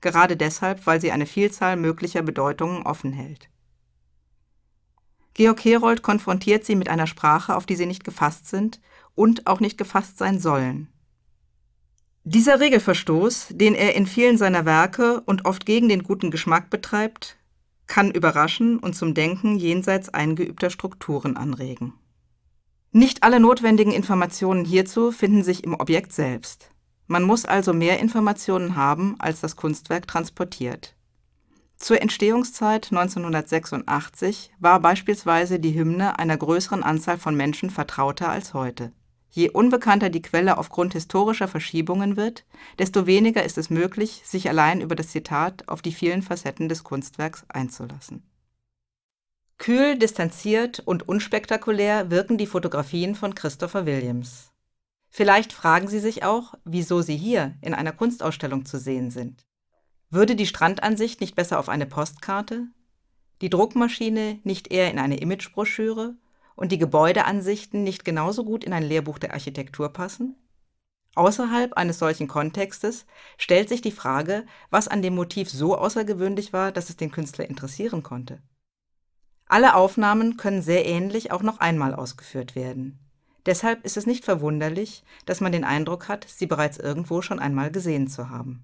Gerade deshalb, weil sie eine Vielzahl möglicher Bedeutungen offen hält. Georg Herold konfrontiert sie mit einer Sprache, auf die sie nicht gefasst sind und auch nicht gefasst sein sollen. Dieser Regelverstoß, den er in vielen seiner Werke und oft gegen den guten Geschmack betreibt, kann überraschen und zum Denken jenseits eingeübter Strukturen anregen. Nicht alle notwendigen Informationen hierzu finden sich im Objekt selbst. Man muss also mehr Informationen haben, als das Kunstwerk transportiert. Zur Entstehungszeit 1986 war beispielsweise die Hymne einer größeren Anzahl von Menschen vertrauter als heute. Je unbekannter die Quelle aufgrund historischer Verschiebungen wird, desto weniger ist es möglich, sich allein über das Zitat auf die vielen Facetten des Kunstwerks einzulassen. Kühl, distanziert und unspektakulär wirken die Fotografien von Christopher Williams. Vielleicht fragen Sie sich auch, wieso sie hier in einer Kunstausstellung zu sehen sind. Würde die Strandansicht nicht besser auf eine Postkarte, die Druckmaschine nicht eher in eine Imagebroschüre und die Gebäudeansichten nicht genauso gut in ein Lehrbuch der Architektur passen? Außerhalb eines solchen Kontextes stellt sich die Frage, was an dem Motiv so außergewöhnlich war, dass es den Künstler interessieren konnte. Alle Aufnahmen können sehr ähnlich auch noch einmal ausgeführt werden. Deshalb ist es nicht verwunderlich, dass man den Eindruck hat, sie bereits irgendwo schon einmal gesehen zu haben.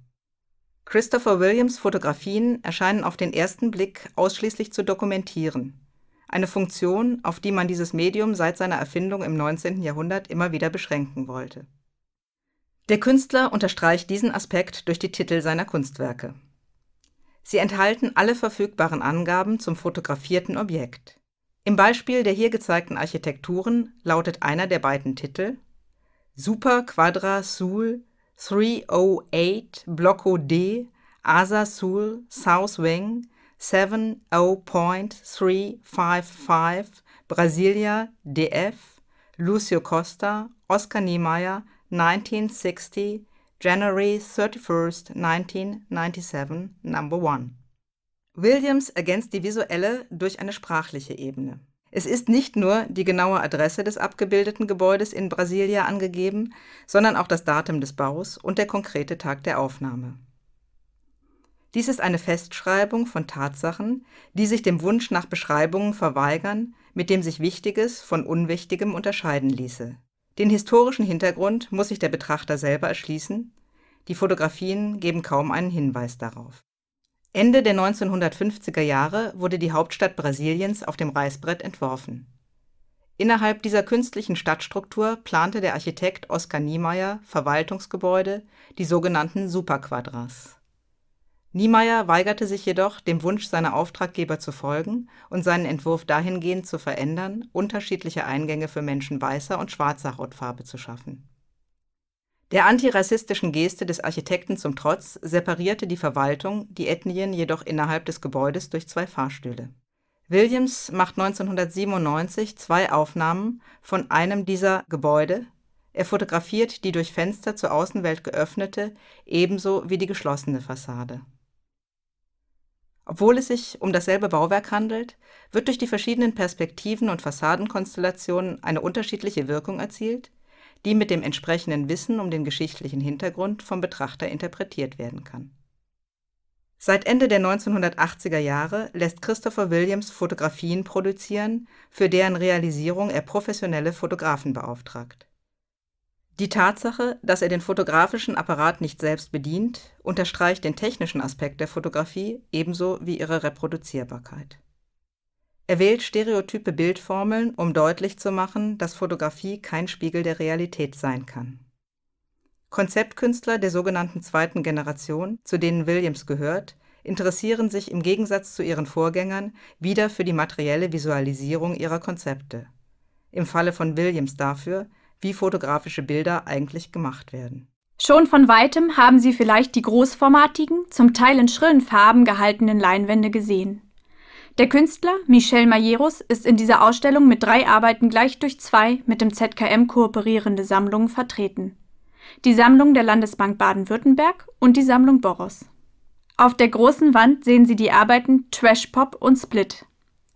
Christopher Williams Fotografien erscheinen auf den ersten Blick ausschließlich zu dokumentieren, eine Funktion, auf die man dieses Medium seit seiner Erfindung im 19. Jahrhundert immer wieder beschränken wollte. Der Künstler unterstreicht diesen Aspekt durch die Titel seiner Kunstwerke. Sie enthalten alle verfügbaren Angaben zum fotografierten Objekt. Im Beispiel der hier gezeigten Architekturen lautet einer der beiden Titel Super Quadra Sul 308 Blocko D Asa Sul South Wing 70.355 Brasilia DF Lucio Costa Oscar Niemeyer 1960, January 31st, 1997, Number 1. Williams ergänzt die visuelle durch eine sprachliche Ebene. Es ist nicht nur die genaue Adresse des abgebildeten Gebäudes in Brasilia angegeben, sondern auch das Datum des Baus und der konkrete Tag der Aufnahme. Dies ist eine Festschreibung von Tatsachen, die sich dem Wunsch nach Beschreibungen verweigern, mit dem sich Wichtiges von Unwichtigem unterscheiden ließe. Den historischen Hintergrund muss sich der Betrachter selber erschließen, die Fotografien geben kaum einen Hinweis darauf. Ende der 1950er Jahre wurde die Hauptstadt Brasiliens auf dem Reißbrett entworfen. Innerhalb dieser künstlichen Stadtstruktur plante der Architekt Oskar Niemeyer Verwaltungsgebäude, die sogenannten Superquadras Niemeyer weigerte sich jedoch, dem Wunsch seiner Auftraggeber zu folgen und seinen Entwurf dahingehend zu verändern, unterschiedliche Eingänge für Menschen weißer und schwarzer Hautfarbe zu schaffen. Der antirassistischen Geste des Architekten zum Trotz separierte die Verwaltung die Ethnien jedoch innerhalb des Gebäudes durch zwei Fahrstühle. Williams macht 1997 zwei Aufnahmen von einem dieser Gebäude, er fotografiert die durch Fenster zur Außenwelt geöffnete ebenso wie die geschlossene Fassade obwohl es sich um dasselbe Bauwerk handelt, wird durch die verschiedenen Perspektiven und Fassadenkonstellationen eine unterschiedliche Wirkung erzielt, die mit dem entsprechenden Wissen um den geschichtlichen Hintergrund vom Betrachter interpretiert werden kann. Seit Ende der 1980er Jahre lässt Christopher Williams Fotografien produzieren, für deren Realisierung er professionelle Fotografen beauftragt die Tatsache, dass er den fotografischen Apparat nicht selbst bedient, unterstreicht den technischen Aspekt der Fotografie ebenso wie ihre Reproduzierbarkeit. Er wählt stereotype Bildformeln, um deutlich zu machen, dass Fotografie kein Spiegel der Realität sein kann. Konzeptkünstler der sogenannten zweiten Generation, zu denen Williams gehört, interessieren sich im Gegensatz zu ihren Vorgängern wieder für die materielle Visualisierung ihrer Konzepte. Im Falle von Williams dafür, wie fotografische Bilder eigentlich gemacht werden. Schon von weitem haben Sie vielleicht die großformatigen, zum Teil in schrillen Farben gehaltenen Leinwände gesehen. Der Künstler Michel Mayeros ist in dieser Ausstellung mit drei Arbeiten gleich durch zwei mit dem ZKM kooperierende Sammlungen vertreten. Die Sammlung der Landesbank Baden-Württemberg und die Sammlung Boros. Auf der großen Wand sehen Sie die Arbeiten Trash Pop und Split.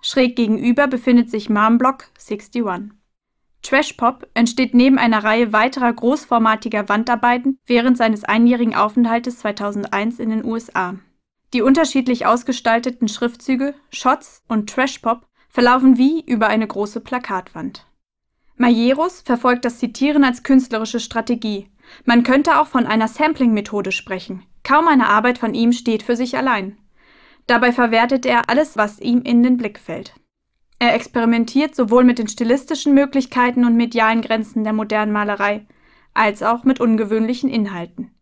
Schräg gegenüber befindet sich Marmblock 61. Trashpop entsteht neben einer Reihe weiterer großformatiger Wandarbeiten während seines einjährigen Aufenthaltes 2001 in den USA. Die unterschiedlich ausgestalteten Schriftzüge Shots und Trashpop verlaufen wie über eine große Plakatwand. Majeros verfolgt das Zitieren als künstlerische Strategie. Man könnte auch von einer Sampling-Methode sprechen. Kaum eine Arbeit von ihm steht für sich allein. Dabei verwertet er alles, was ihm in den Blick fällt. Er experimentiert sowohl mit den stilistischen Möglichkeiten und medialen Grenzen der modernen Malerei als auch mit ungewöhnlichen Inhalten.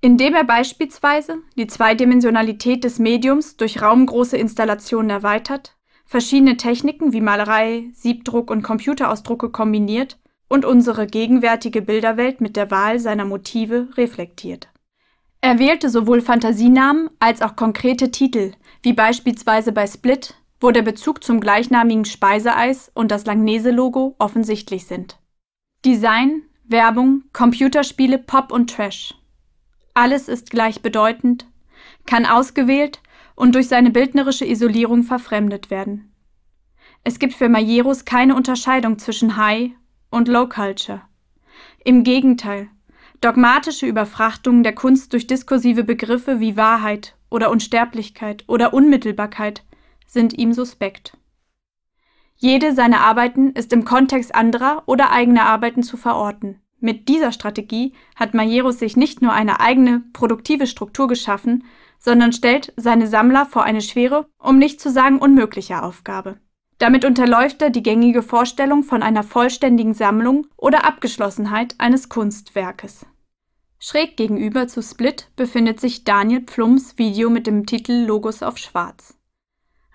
Indem er beispielsweise die Zweidimensionalität des Mediums durch raumgroße Installationen erweitert, verschiedene Techniken wie Malerei, Siebdruck und Computerausdrucke kombiniert und unsere gegenwärtige Bilderwelt mit der Wahl seiner Motive reflektiert. Er wählte sowohl Fantasienamen als auch konkrete Titel, wie beispielsweise bei Split wo der Bezug zum gleichnamigen Speiseeis und das Langnese-Logo offensichtlich sind. Design, Werbung, Computerspiele, Pop und Trash. Alles ist gleichbedeutend, kann ausgewählt und durch seine bildnerische Isolierung verfremdet werden. Es gibt für Majeros keine Unterscheidung zwischen High und Low Culture. Im Gegenteil, dogmatische Überfrachtung der Kunst durch diskursive Begriffe wie Wahrheit oder Unsterblichkeit oder Unmittelbarkeit sind ihm suspekt. Jede seiner Arbeiten ist im Kontext anderer oder eigener Arbeiten zu verorten. Mit dieser Strategie hat Majeros sich nicht nur eine eigene produktive Struktur geschaffen, sondern stellt seine Sammler vor eine schwere, um nicht zu sagen unmögliche Aufgabe. Damit unterläuft er die gängige Vorstellung von einer vollständigen Sammlung oder Abgeschlossenheit eines Kunstwerkes. Schräg gegenüber zu Split befindet sich Daniel Pflums Video mit dem Titel Logos auf Schwarz.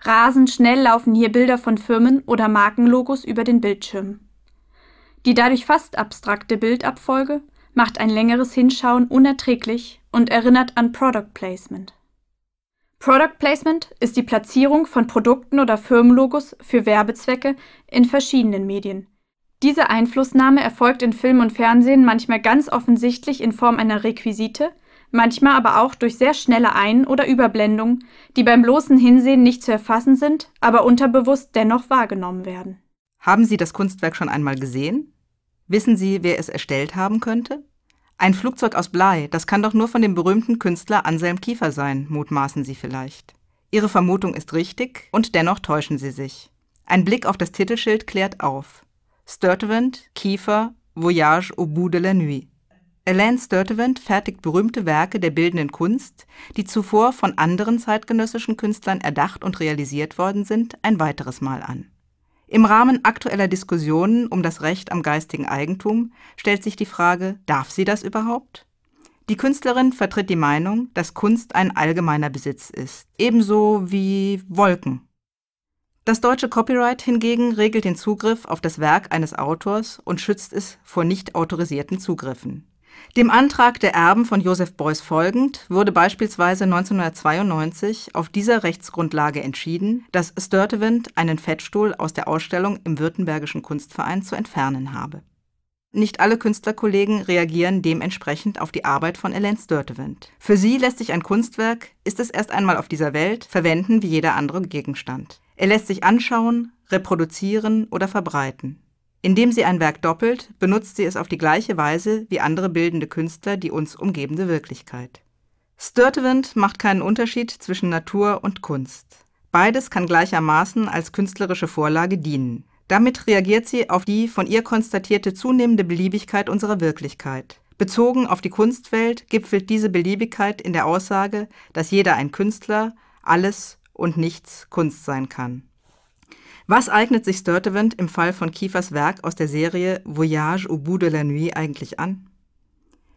Rasend schnell laufen hier Bilder von Firmen oder Markenlogos über den Bildschirm. Die dadurch fast abstrakte Bildabfolge macht ein längeres Hinschauen unerträglich und erinnert an Product Placement. Product Placement ist die Platzierung von Produkten oder Firmenlogos für Werbezwecke in verschiedenen Medien. Diese Einflussnahme erfolgt in Film und Fernsehen manchmal ganz offensichtlich in Form einer Requisite, manchmal aber auch durch sehr schnelle Ein- oder Überblendung, die beim bloßen Hinsehen nicht zu erfassen sind, aber unterbewusst dennoch wahrgenommen werden. Haben Sie das Kunstwerk schon einmal gesehen? Wissen Sie, wer es erstellt haben könnte? Ein Flugzeug aus Blei, das kann doch nur von dem berühmten Künstler Anselm Kiefer sein, mutmaßen Sie vielleicht. Ihre Vermutung ist richtig und dennoch täuschen Sie sich. Ein Blick auf das Titelschild klärt auf. Sturtevant, Kiefer, Voyage au bout de la nuit. Alain Sturtevant fertigt berühmte Werke der bildenden Kunst, die zuvor von anderen zeitgenössischen Künstlern erdacht und realisiert worden sind, ein weiteres Mal an. Im Rahmen aktueller Diskussionen um das Recht am geistigen Eigentum stellt sich die Frage, darf sie das überhaupt? Die Künstlerin vertritt die Meinung, dass Kunst ein allgemeiner Besitz ist, ebenso wie Wolken. Das deutsche Copyright hingegen regelt den Zugriff auf das Werk eines Autors und schützt es vor nicht autorisierten Zugriffen. Dem Antrag der Erben von Joseph Beuys folgend wurde beispielsweise 1992 auf dieser Rechtsgrundlage entschieden, dass Sturtevant einen Fettstuhl aus der Ausstellung im Württembergischen Kunstverein zu entfernen habe. Nicht alle Künstlerkollegen reagieren dementsprechend auf die Arbeit von Elaine Sturtevant. Für sie lässt sich ein Kunstwerk, ist es erst einmal auf dieser Welt, verwenden wie jeder andere Gegenstand. Er lässt sich anschauen, reproduzieren oder verbreiten. Indem sie ein Werk doppelt, benutzt sie es auf die gleiche Weise wie andere bildende Künstler die uns umgebende Wirklichkeit. Sturtevant macht keinen Unterschied zwischen Natur und Kunst. Beides kann gleichermaßen als künstlerische Vorlage dienen. Damit reagiert sie auf die von ihr konstatierte zunehmende Beliebigkeit unserer Wirklichkeit. Bezogen auf die Kunstwelt gipfelt diese Beliebigkeit in der Aussage, dass jeder ein Künstler, alles und nichts Kunst sein kann. Was eignet sich Sturtevant im Fall von Kiefers Werk aus der Serie Voyage au bout de la nuit eigentlich an?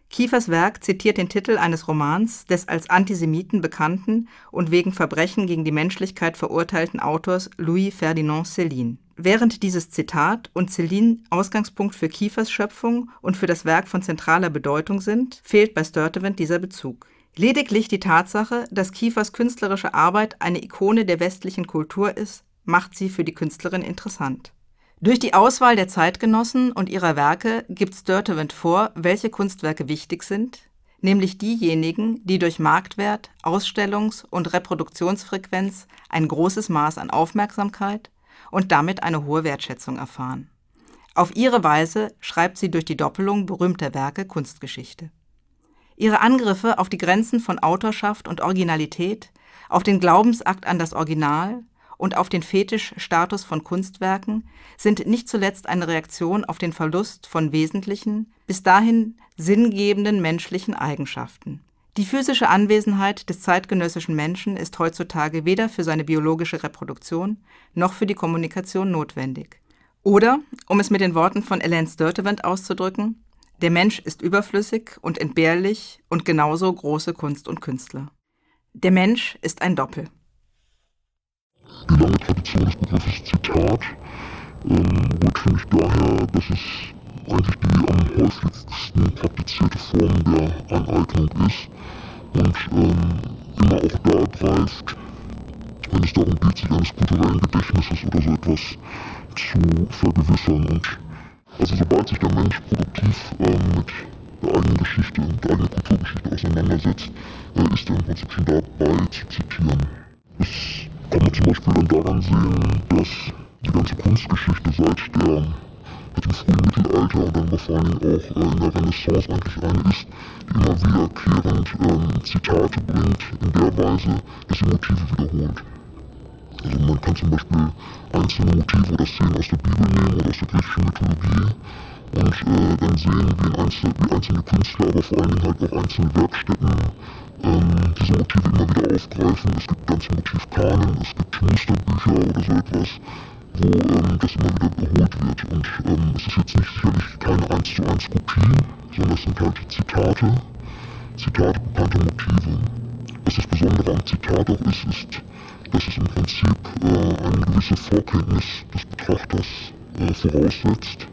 Kiefers Werk zitiert den Titel eines Romans des als Antisemiten bekannten und wegen Verbrechen gegen die Menschlichkeit verurteilten Autors Louis Ferdinand Céline. Während dieses Zitat und Céline Ausgangspunkt für Kiefers Schöpfung und für das Werk von zentraler Bedeutung sind, fehlt bei Sturtevant dieser Bezug. Lediglich die Tatsache, dass Kiefers künstlerische Arbeit eine Ikone der westlichen Kultur ist, macht sie für die Künstlerin interessant. Durch die Auswahl der Zeitgenossen und ihrer Werke gibt Sturtevant vor, welche Kunstwerke wichtig sind, nämlich diejenigen, die durch Marktwert, Ausstellungs- und Reproduktionsfrequenz ein großes Maß an Aufmerksamkeit und damit eine hohe Wertschätzung erfahren. Auf ihre Weise schreibt sie durch die Doppelung berühmter Werke Kunstgeschichte. Ihre Angriffe auf die Grenzen von Autorschaft und Originalität, auf den Glaubensakt an das Original und auf den Fetischstatus von Kunstwerken sind nicht zuletzt eine Reaktion auf den Verlust von wesentlichen, bis dahin sinngebenden menschlichen Eigenschaften. Die physische Anwesenheit des zeitgenössischen Menschen ist heutzutage weder für seine biologische Reproduktion noch für die Kommunikation notwendig. Oder, um es mit den Worten von Elaine Sturtevant auszudrücken, der Mensch ist überflüssig und entbehrlich und genauso große Kunst und Künstler. Der Mensch ist ein Doppel. Die lange Tradition des Begriffes Zitat ähm, rührt für mich daher, dass es eigentlich die am häufigsten praktizierte Form der Aneignung ist und ähm, immer auch da greift, wenn es darum geht, sich eines kulturellen Gedächtnisses oder so etwas zu vergewissern. Und also sobald sich der Mensch produktiv ähm, mit der eigenen Geschichte, mit der eigenen Kulturgeschichte auseinandersetzt, äh, ist er im Prinzip schon dabei zu zitieren. Das kann man zum Beispiel dann daran sehen, dass die ganze Kunstgeschichte seit der mit dem frühen Mittelalter und dann vor allem auch äh, in der Renaissance eigentlich eine ist, die immer wiederkehrend ähm, Zitate bringt in der Weise, dass sie Motive wiederholt. Also man kann zum Beispiel einzelne Motive oder Szenen aus der Bibel nehmen oder aus der griechischen Mythologie und äh, dann sehen, wie, ein Einzel wie einzelne Künstler, aber vor Dingen halt auch einzelne Werkstätten ähm, diese Motive immer wieder aufgreifen. Es gibt ganze Motivkanen, es gibt Musterbücher oder so etwas, wo ähm, das immer wieder wiederholt wird. Und ähm, es ist jetzt nicht sicherlich keine 1 zu 1 Kopie, sondern es sind halt Zitate, Zitate bekannter Motive. Was das Besondere am Zitat auch ist, ist, dass es im Prinzip äh, eine gewisse Vorkenntnis des Betrachters äh, voraussetzt.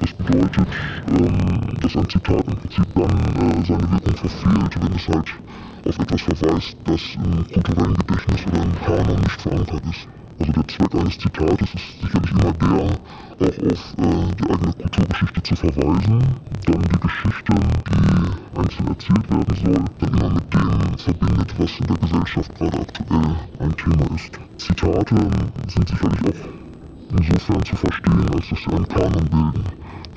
Das bedeutet, ähm, dass ein Zitat im Prinzip dann äh, seine Wirkung verfehlt, wenn es halt auf etwas verweist, das im kulturellen Gedächtnis oder im Kanon nicht verankert ist. Also der Zweck eines Zitates ist sicherlich immer der, auch auf äh, die eigene Kulturgeschichte zu verweisen, dann die Geschichte, die einzeln erzählt werden soll, dann immer mit dem verbindet, was in der Gesellschaft gerade aktuell ein Thema ist. Zitate sind sicherlich auch insofern zu verstehen, als dass sie einen Kanon bilden.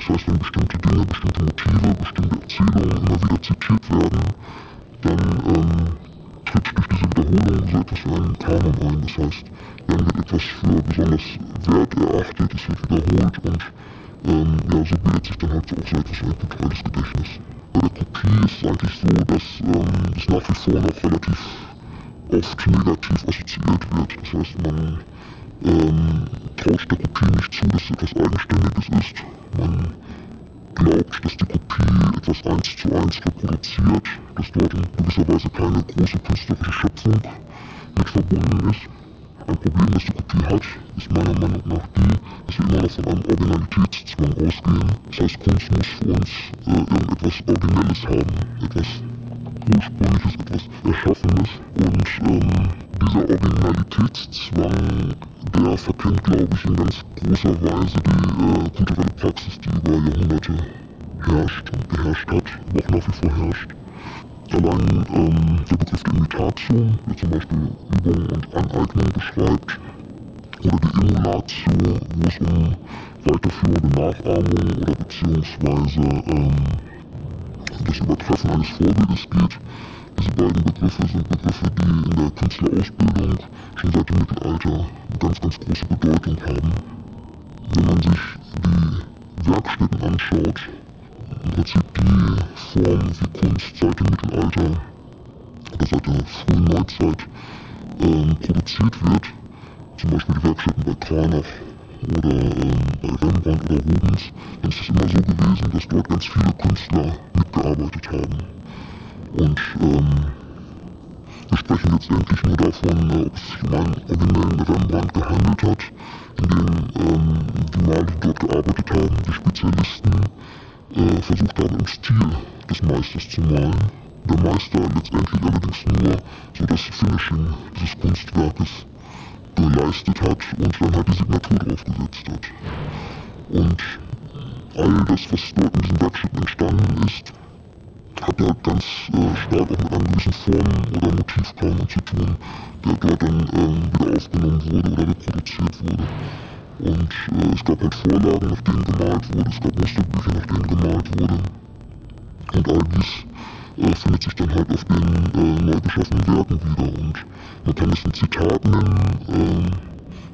Das heißt, wenn bestimmte Dinge, bestimmte Motive, bestimmte Erzählungen immer wieder zitiert werden, dann ähm, tritt durch diese Wiederholung so etwas wie einen Kanon ein. Das heißt, dann wird etwas für besonders wert erachtet, es wird wiederholt und ähm, ja, so bildet sich dann halt auch so etwas wie ein kulturelles Gedächtnis. Bei der Kopie ist es eigentlich so, dass ähm, das nach wie vor noch relativ oft negativ assoziiert wird. Das heißt, man ähm, traut der Kopie nicht zu, dass es etwas Eigenständiges ist. Man glaubt, dass die Kopie etwas eins zu eins reproduziert, dass dort in gewisser Weise keine große künstlerische Schöpfung mit verbunden ist. Ein Problem, das die Kopie hat, ist meiner Meinung nach die, dass wir immer noch von einem Originalitätszwang ausgehen. Das heißt, Kunst muss für uns äh, irgendetwas Originelles haben, etwas Ursprüngliches, etwas Erschaffenes. Und ähm, dieser Originalitätszwang, der verkennt, glaube ich, in ganz großer Weise die äh, kulturelle Praxis, die über Jahrhunderte herrscht und geherrscht hat, aber auch nach wie vor herrscht. Allein ähm, der Begriff der Imitation, der zum Beispiel Übung und Aneignung beschreibt, oder die Emulatio, wo es um weiterführende Nachahmung oder beziehungsweise ähm, das Übertreffen eines Vorbildes geht. Diese beiden Begriffe sind Begriffe, die in der Künstlerausbildung schon seit dem Mittelalter eine ganz, ganz große Bedeutung haben. Wenn man sich die Werkstätten anschaut, im Prinzip die Form, wie Kunst seit dem Mittelalter oder seit der frühen Neuzeit ähm, produziert wird, zum Beispiel die Werkstätten bei Kranach oder ähm, bei Rembrandt oder Rubens, dann ist es immer so gewesen, dass dort ganz viele Künstler mitgearbeitet haben. Und ähm, wir sprechen letztendlich nur davon, äh, ob es sich um einen originellen Rembrandt gehandelt hat, in dem ähm, die Maler, die dort gearbeitet haben, die Spezialisten, äh, versucht haben, im Stil des Meisters zu malen. Der Meister letztendlich allerdings nur so das Finishing dieses Kunstwerkes geleistet hat und dann halt die Signatur draufgesetzt hat. Und all das, was dort in diesem Werkstück entstanden ist, hat halt ganz äh, stark auch mit einem gewissen Form- oder Motivkanon zu tun, der dort dann ähm, wieder aufgenommen wurde oder reproduziert wurde. Und äh, es gab halt Vorlagen, nach denen gemalt wurde, es gab Musterbücher, nach denen gemalt wurde. Und all dies äh, findet sich dann halt auf den äh, neu geschaffenen Werken wieder. Und man kann es ein Zitat nennen,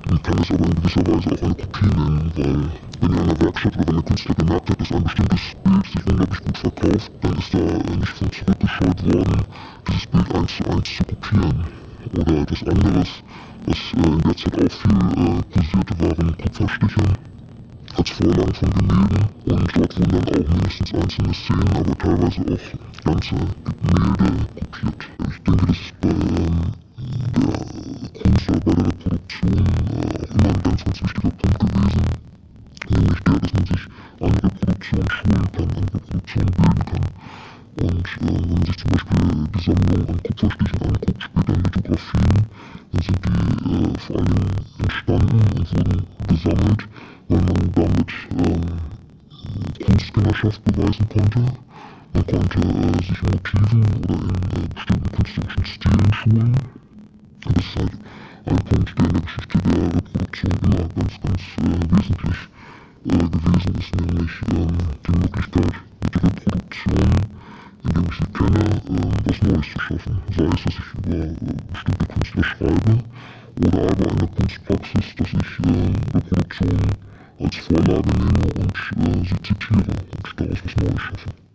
man kann es aber in gewisser Weise auch eine Kopie nennen, weil wenn in einer Werkstatt oder wenn der Künstler gemerkt hat, dass ein bestimmtes Bild sich unglaublich gut verkauft, dann ist da nicht von zurückgeschaut worden, dieses Bild eins zu eins zu kopieren. Oder etwas anderes, was äh, in der Zeit auch viel äh, kursierte, waren Kupferstiche als Vorlagen von Gemälden und dort wurden dann auch mindestens einzelne Szenen, aber teilweise auch ganze Gemälde kopiert. Ich denke, das ist bei ähm, der Kunst bei der Reproduktion äh, immer ein ganz, ganz wichtiger Punkt gewesen, nämlich der, dass man sich an Reproduktion schulen kann, an Reproduktion bilden kann. Und äh, wenn man sich zum Beispiel die Sammlung an Kupferstichen anguckt, später an Lithografien, dann sind die äh, vor allem entstanden und wurden gesammelt, weil man damit äh, beweisen konnte. Man konnte äh, sich Motiven oder in äh, bestimmten künstlerischen Stilen schulen. Das ist halt ein Punkt, der in der Geschichte der Reproduktion immer ganz, ganz äh, wesentlich äh, gewesen ist, nämlich ähm, die Möglichkeit, mit der Reproduktion, indem ich sie kenne, äh, was Neues zu schaffen. Sei es, dass ich über äh, bestimmte Künstler schreibe oder aber in der Kunstpraxis, dass ich äh, Reproduktionen als Vorlage nehme und äh, sie zitiere und daraus was Neues schaffe.